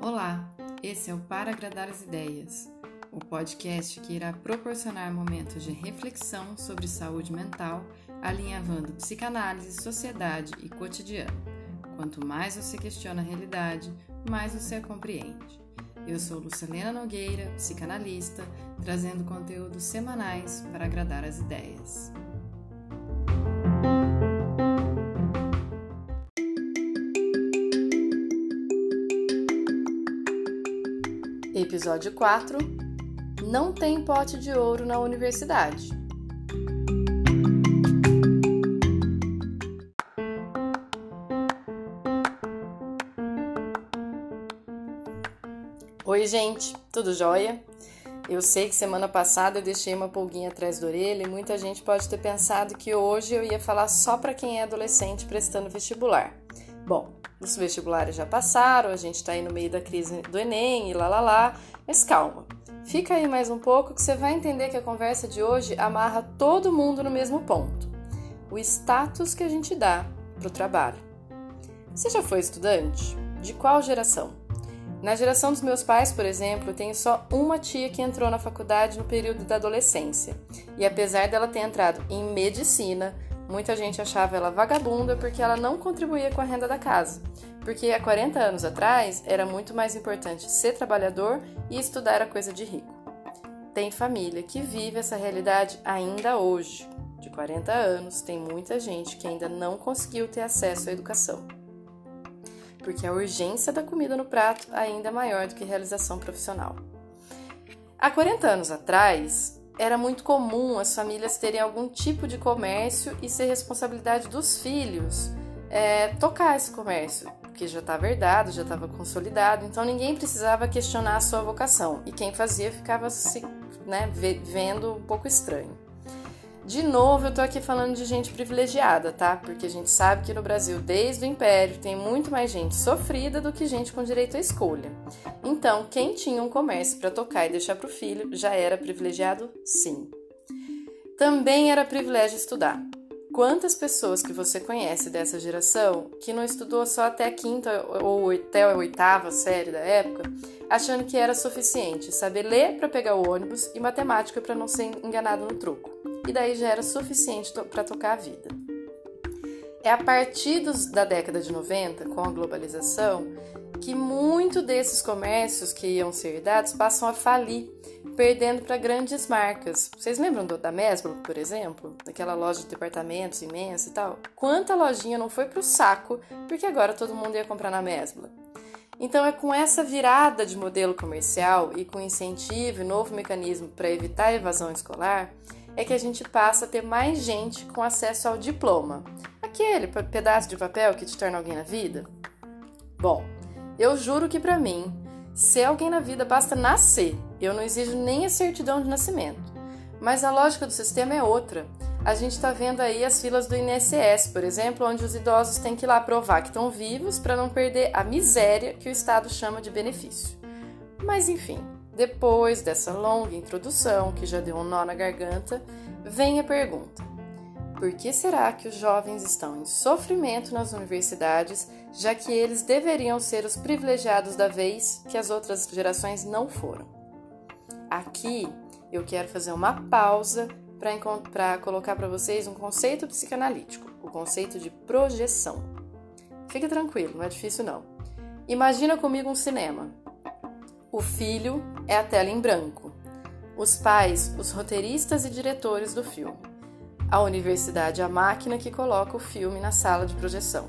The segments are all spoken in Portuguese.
Olá, esse é o Para Agradar as Ideias, o podcast que irá proporcionar momentos de reflexão sobre saúde mental, alinhavando psicanálise, sociedade e cotidiano. Quanto mais você questiona a realidade, mais você a compreende. Eu sou Lucilena Nogueira, psicanalista, trazendo conteúdos semanais para agradar as ideias. Episódio 4 Não tem pote de ouro na universidade. Oi, gente, tudo jóia? Eu sei que semana passada eu deixei uma pulguinha atrás da orelha e muita gente pode ter pensado que hoje eu ia falar só para quem é adolescente prestando vestibular. Bom, os vestibulares já passaram, a gente está aí no meio da crise do Enem e lá lá lá, mas calma. Fica aí mais um pouco que você vai entender que a conversa de hoje amarra todo mundo no mesmo ponto: o status que a gente dá para o trabalho. Você já foi estudante? De qual geração? Na geração dos meus pais, por exemplo, eu tenho só uma tia que entrou na faculdade no período da adolescência. E apesar dela ter entrado em medicina, muita gente achava ela vagabunda porque ela não contribuía com a renda da casa. Porque há 40 anos atrás era muito mais importante ser trabalhador e estudar era coisa de rico. Tem família que vive essa realidade ainda hoje. De 40 anos, tem muita gente que ainda não conseguiu ter acesso à educação porque a urgência da comida no prato ainda é maior do que a realização profissional. Há 40 anos atrás, era muito comum as famílias terem algum tipo de comércio e ser responsabilidade dos filhos é, tocar esse comércio, porque já estava herdado, já estava consolidado, então ninguém precisava questionar a sua vocação e quem fazia ficava se né, vendo um pouco estranho. De novo, eu tô aqui falando de gente privilegiada, tá? Porque a gente sabe que no Brasil, desde o Império, tem muito mais gente sofrida do que gente com direito à escolha. Então, quem tinha um comércio para tocar e deixar para o filho já era privilegiado? Sim. Também era privilégio estudar. Quantas pessoas que você conhece dessa geração que não estudou só até a quinta ou até a oitava série da época, achando que era suficiente saber ler para pegar o ônibus e matemática para não ser enganado no truco? E daí já era suficiente para tocar a vida. É a partir dos, da década de 90, com a globalização, que muito desses comércios que iam ser dados passam a falir, perdendo para grandes marcas. Vocês lembram do, da Mesbla, por exemplo? Daquela loja de departamentos imensa e tal? Quanta lojinha não foi para o saco porque agora todo mundo ia comprar na Mesbla? Então é com essa virada de modelo comercial e com incentivo e novo mecanismo para evitar a evasão escolar é que a gente passa a ter mais gente com acesso ao diploma. Aquele pedaço de papel que te torna alguém na vida. Bom, eu juro que para mim, ser alguém na vida basta nascer. Eu não exijo nem a certidão de nascimento. Mas a lógica do sistema é outra. A gente está vendo aí as filas do INSS, por exemplo, onde os idosos têm que ir lá provar que estão vivos para não perder a miséria que o Estado chama de benefício. Mas enfim, depois dessa longa introdução, que já deu um nó na garganta, vem a pergunta: por que será que os jovens estão em sofrimento nas universidades, já que eles deveriam ser os privilegiados da vez que as outras gerações não foram? Aqui eu quero fazer uma pausa para colocar para vocês um conceito psicanalítico, o conceito de projeção. Fique tranquilo, não é difícil não. Imagina comigo um cinema. O filho é a tela em branco. Os pais, os roteiristas e diretores do filme. A universidade, a máquina que coloca o filme na sala de projeção.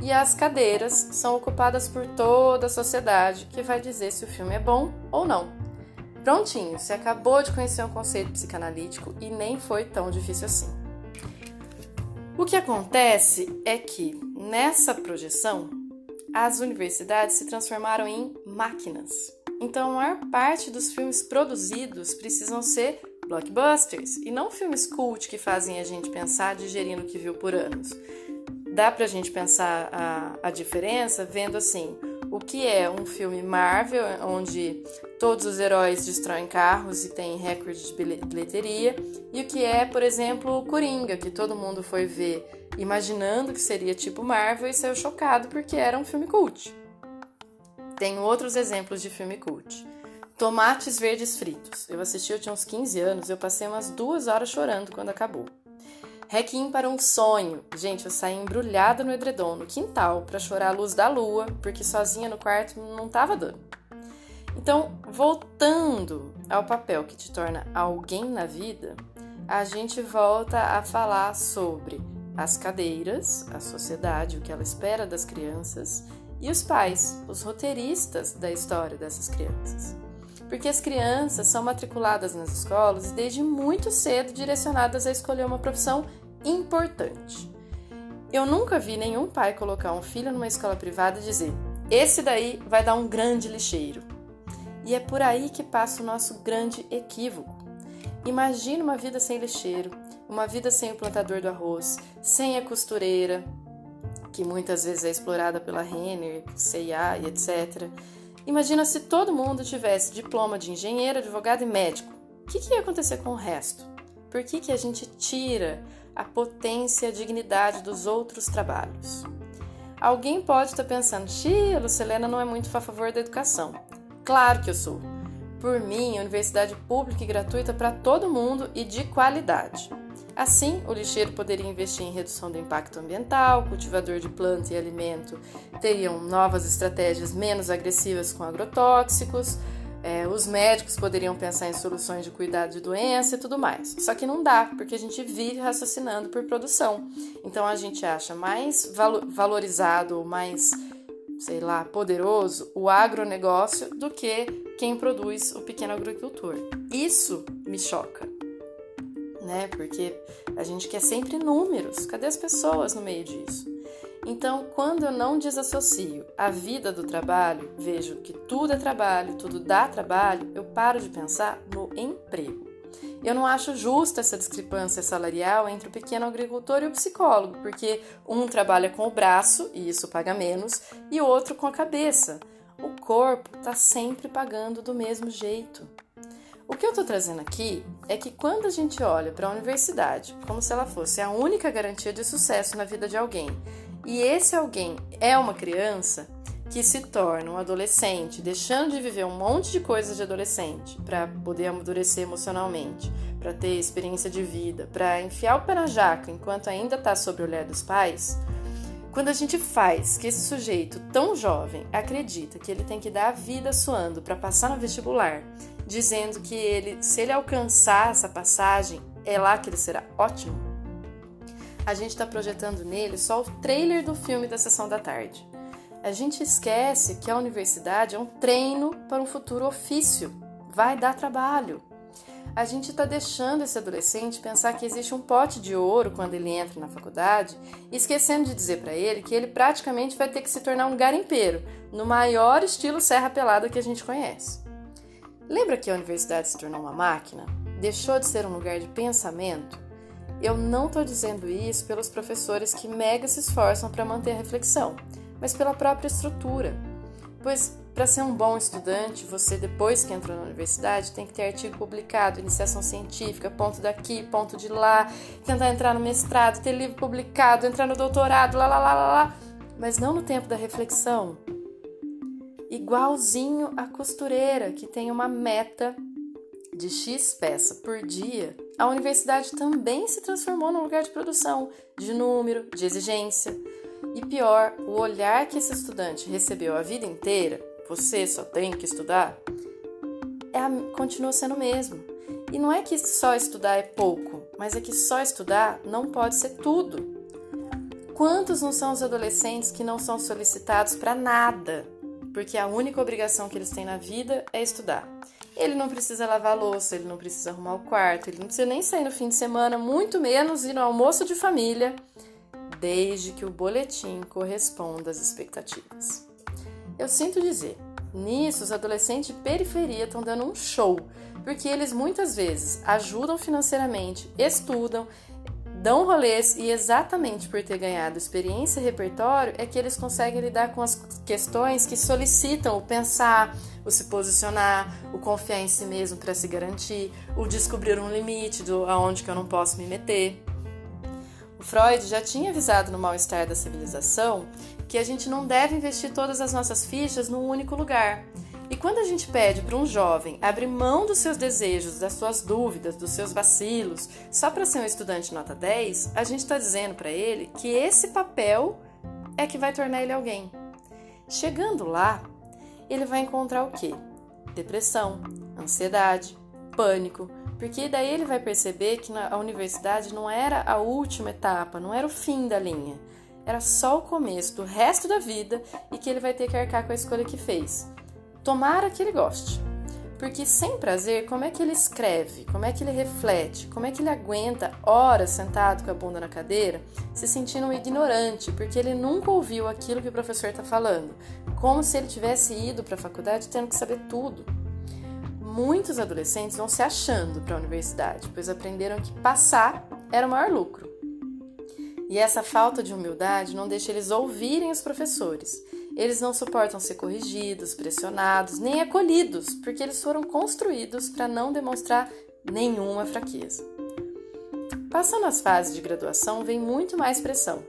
E as cadeiras são ocupadas por toda a sociedade que vai dizer se o filme é bom ou não. Prontinho, você acabou de conhecer um conceito psicanalítico e nem foi tão difícil assim. O que acontece é que nessa projeção as universidades se transformaram em máquinas. Então, a maior parte dos filmes produzidos precisam ser blockbusters e não filmes cult que fazem a gente pensar digerindo o que viu por anos. Dá pra gente pensar a, a diferença vendo assim: o que é um filme Marvel, onde todos os heróis destroem carros e tem recorde de bilheteria, e o que é, por exemplo, Coringa, que todo mundo foi ver imaginando que seria tipo Marvel e saiu chocado porque era um filme cult. Tem outros exemplos de filme cult. Tomates verdes fritos. Eu assisti, eu tinha uns 15 anos, eu passei umas duas horas chorando quando acabou. Requiem para um sonho. Gente, eu saí embrulhada no edredom, no quintal, para chorar a luz da lua, porque sozinha no quarto não tava dando. Então, voltando ao papel que te torna alguém na vida, a gente volta a falar sobre as cadeiras, a sociedade, o que ela espera das crianças, e os pais, os roteiristas da história dessas crianças. Porque as crianças são matriculadas nas escolas e desde muito cedo direcionadas a escolher uma profissão importante. Eu nunca vi nenhum pai colocar um filho numa escola privada e dizer: esse daí vai dar um grande lixeiro. E é por aí que passa o nosso grande equívoco. Imagina uma vida sem lixeiro, uma vida sem o plantador do arroz, sem a costureira, que muitas vezes é explorada pela Renner, CIA e etc. Imagina se todo mundo tivesse diploma de engenheiro, advogado e médico. O que, que ia acontecer com o resto? Por que, que a gente tira a potência e a dignidade dos outros trabalhos? Alguém pode estar pensando, Xia, Lucilena não é muito a favor da educação. Claro que eu sou. Por mim, universidade pública e gratuita para todo mundo e de qualidade. Assim, o lixeiro poderia investir em redução do impacto ambiental, o cultivador de planta e alimento teriam novas estratégias menos agressivas com agrotóxicos, é, os médicos poderiam pensar em soluções de cuidado de doença e tudo mais. Só que não dá, porque a gente vive raciocinando por produção. Então a gente acha mais valorizado ou mais, sei lá, poderoso o agronegócio do que quem produz o pequeno agricultor. Isso me choca né? Porque a gente quer sempre números. Cadê as pessoas no meio disso? Então, quando eu não desassocio a vida do trabalho, vejo que tudo é trabalho, tudo dá trabalho, eu paro de pensar no emprego. Eu não acho justa essa discrepância salarial entre o pequeno agricultor e o psicólogo, porque um trabalha com o braço, e isso paga menos, e o outro com a cabeça. O corpo está sempre pagando do mesmo jeito. O que eu estou trazendo aqui é que quando a gente olha para a universidade como se ela fosse a única garantia de sucesso na vida de alguém, e esse alguém é uma criança que se torna um adolescente, deixando de viver um monte de coisas de adolescente para poder amadurecer emocionalmente, para ter experiência de vida, para enfiar o pé na jaca enquanto ainda está sob o olhar dos pais, quando a gente faz que esse sujeito tão jovem acredita que ele tem que dar a vida suando para passar no vestibular, dizendo que ele, se ele alcançar essa passagem, é lá que ele será ótimo, a gente está projetando nele só o trailer do filme da sessão da tarde. A gente esquece que a universidade é um treino para um futuro ofício. Vai dar trabalho a gente está deixando esse adolescente pensar que existe um pote de ouro quando ele entra na faculdade, esquecendo de dizer para ele que ele praticamente vai ter que se tornar um garimpeiro, no maior estilo Serra Pelada que a gente conhece. Lembra que a universidade se tornou uma máquina? Deixou de ser um lugar de pensamento? Eu não estou dizendo isso pelos professores que mega se esforçam para manter a reflexão, mas pela própria estrutura. Pois para ser um bom estudante, você, depois que entrou na universidade, tem que ter artigo publicado, iniciação científica, ponto daqui, ponto de lá, tentar entrar no mestrado, ter livro publicado, entrar no doutorado, lá, lá, lá, lá, lá. Mas não no tempo da reflexão. Igualzinho a costureira, que tem uma meta de X peça por dia, a universidade também se transformou num lugar de produção, de número, de exigência. E pior, o olhar que esse estudante recebeu a vida inteira você só tem que estudar, é a, continua sendo o mesmo. E não é que só estudar é pouco, mas é que só estudar não pode ser tudo. Quantos não são os adolescentes que não são solicitados para nada, porque a única obrigação que eles têm na vida é estudar? Ele não precisa lavar louça, ele não precisa arrumar o quarto, ele não precisa nem sair no fim de semana, muito menos ir no almoço de família, desde que o boletim corresponda às expectativas. Eu sinto dizer, nisso os adolescentes de periferia estão dando um show, porque eles muitas vezes ajudam financeiramente, estudam, dão rolês e exatamente por ter ganhado experiência e repertório é que eles conseguem lidar com as questões que solicitam o pensar, o se posicionar, o confiar em si mesmo para se garantir, o descobrir um limite do aonde que eu não posso me meter. O Freud já tinha avisado no mal-estar da civilização que a gente não deve investir todas as nossas fichas num único lugar. E quando a gente pede para um jovem abrir mão dos seus desejos, das suas dúvidas, dos seus vacilos, só para ser um estudante nota 10, a gente está dizendo para ele que esse papel é que vai tornar ele alguém. Chegando lá, ele vai encontrar o quê? Depressão, ansiedade, pânico, porque daí ele vai perceber que a universidade não era a última etapa, não era o fim da linha, era só o começo do resto da vida e que ele vai ter que arcar com a escolha que fez. Tomara que ele goste. Porque sem prazer, como é que ele escreve? Como é que ele reflete? Como é que ele aguenta horas sentado com a bunda na cadeira, se sentindo um ignorante, porque ele nunca ouviu aquilo que o professor está falando? Como se ele tivesse ido para a faculdade tendo que saber tudo muitos adolescentes vão se achando para a universidade, pois aprenderam que passar era o maior lucro. E essa falta de humildade não deixa eles ouvirem os professores. Eles não suportam ser corrigidos, pressionados, nem acolhidos, porque eles foram construídos para não demonstrar nenhuma fraqueza. Passando as fases de graduação, vem muito mais pressão.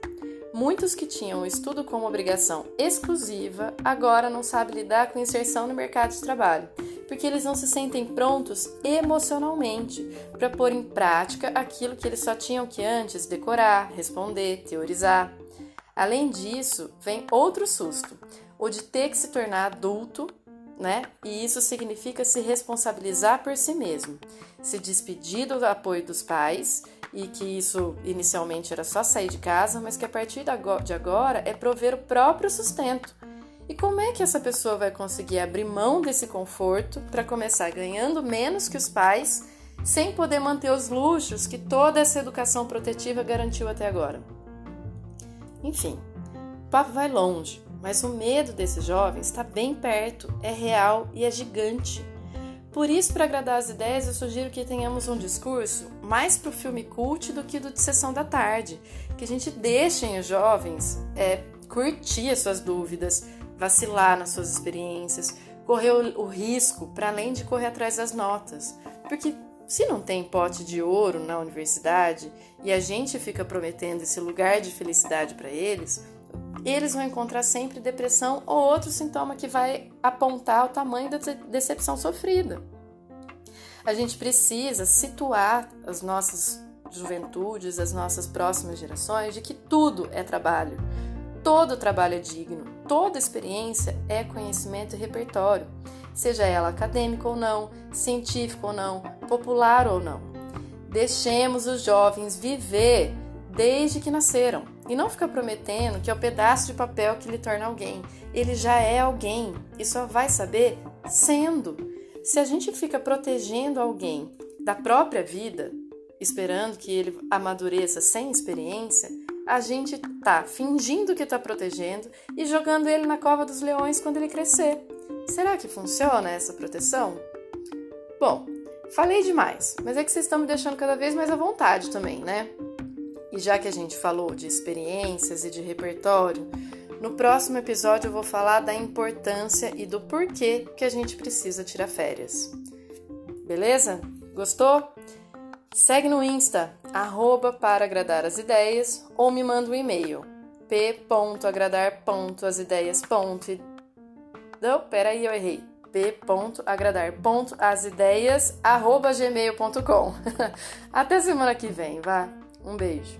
Muitos que tinham o estudo como obrigação exclusiva agora não sabem lidar com inserção no mercado de trabalho porque eles não se sentem prontos emocionalmente para pôr em prática aquilo que eles só tinham que antes decorar, responder, teorizar. Além disso, vem outro susto, o de ter que se tornar adulto, né? E isso significa se responsabilizar por si mesmo, se despedir do apoio dos pais e que isso inicialmente era só sair de casa, mas que a partir de agora é prover o próprio sustento e como é que essa pessoa vai conseguir abrir mão desse conforto para começar ganhando menos que os pais, sem poder manter os luxos que toda essa educação protetiva garantiu até agora? Enfim, o papo vai longe, mas o medo desses jovens está bem perto, é real e é gigante. Por isso, para agradar as ideias, eu sugiro que tenhamos um discurso mais para o filme cult do que do de sessão da tarde, que a gente deixe os jovens é, curtir as suas dúvidas, vacilar nas suas experiências, correr o, risco para além de correr atrás das notas. Porque se não tem pote de ouro na universidade e a gente fica prometendo esse lugar de felicidade para eles, eles vão encontrar sempre depressão ou outro sintoma que vai apontar o tamanho da decepção sofrida. A gente precisa situar as nossas juventudes, as nossas próximas gerações de que tudo é trabalho. Todo trabalho é digno, toda experiência é conhecimento e repertório, seja ela acadêmica ou não, científica ou não, popular ou não. Deixemos os jovens viver desde que nasceram e não ficar prometendo que é o pedaço de papel que lhe torna alguém. Ele já é alguém e só vai saber sendo. Se a gente fica protegendo alguém da própria vida, esperando que ele amadureça sem experiência, a gente tá fingindo que tá protegendo e jogando ele na cova dos leões quando ele crescer. Será que funciona essa proteção? Bom, falei demais, mas é que vocês estão me deixando cada vez mais à vontade também, né? E já que a gente falou de experiências e de repertório, no próximo episódio eu vou falar da importância e do porquê que a gente precisa tirar férias. Beleza? Gostou? Segue no Insta, arroba para agradar as ideias, ou me manda um e-mail, p.agradar.asideias. Não, peraí, eu errei. p.agradar.asideias, arroba gmail.com. Até semana que vem, vá. Um beijo.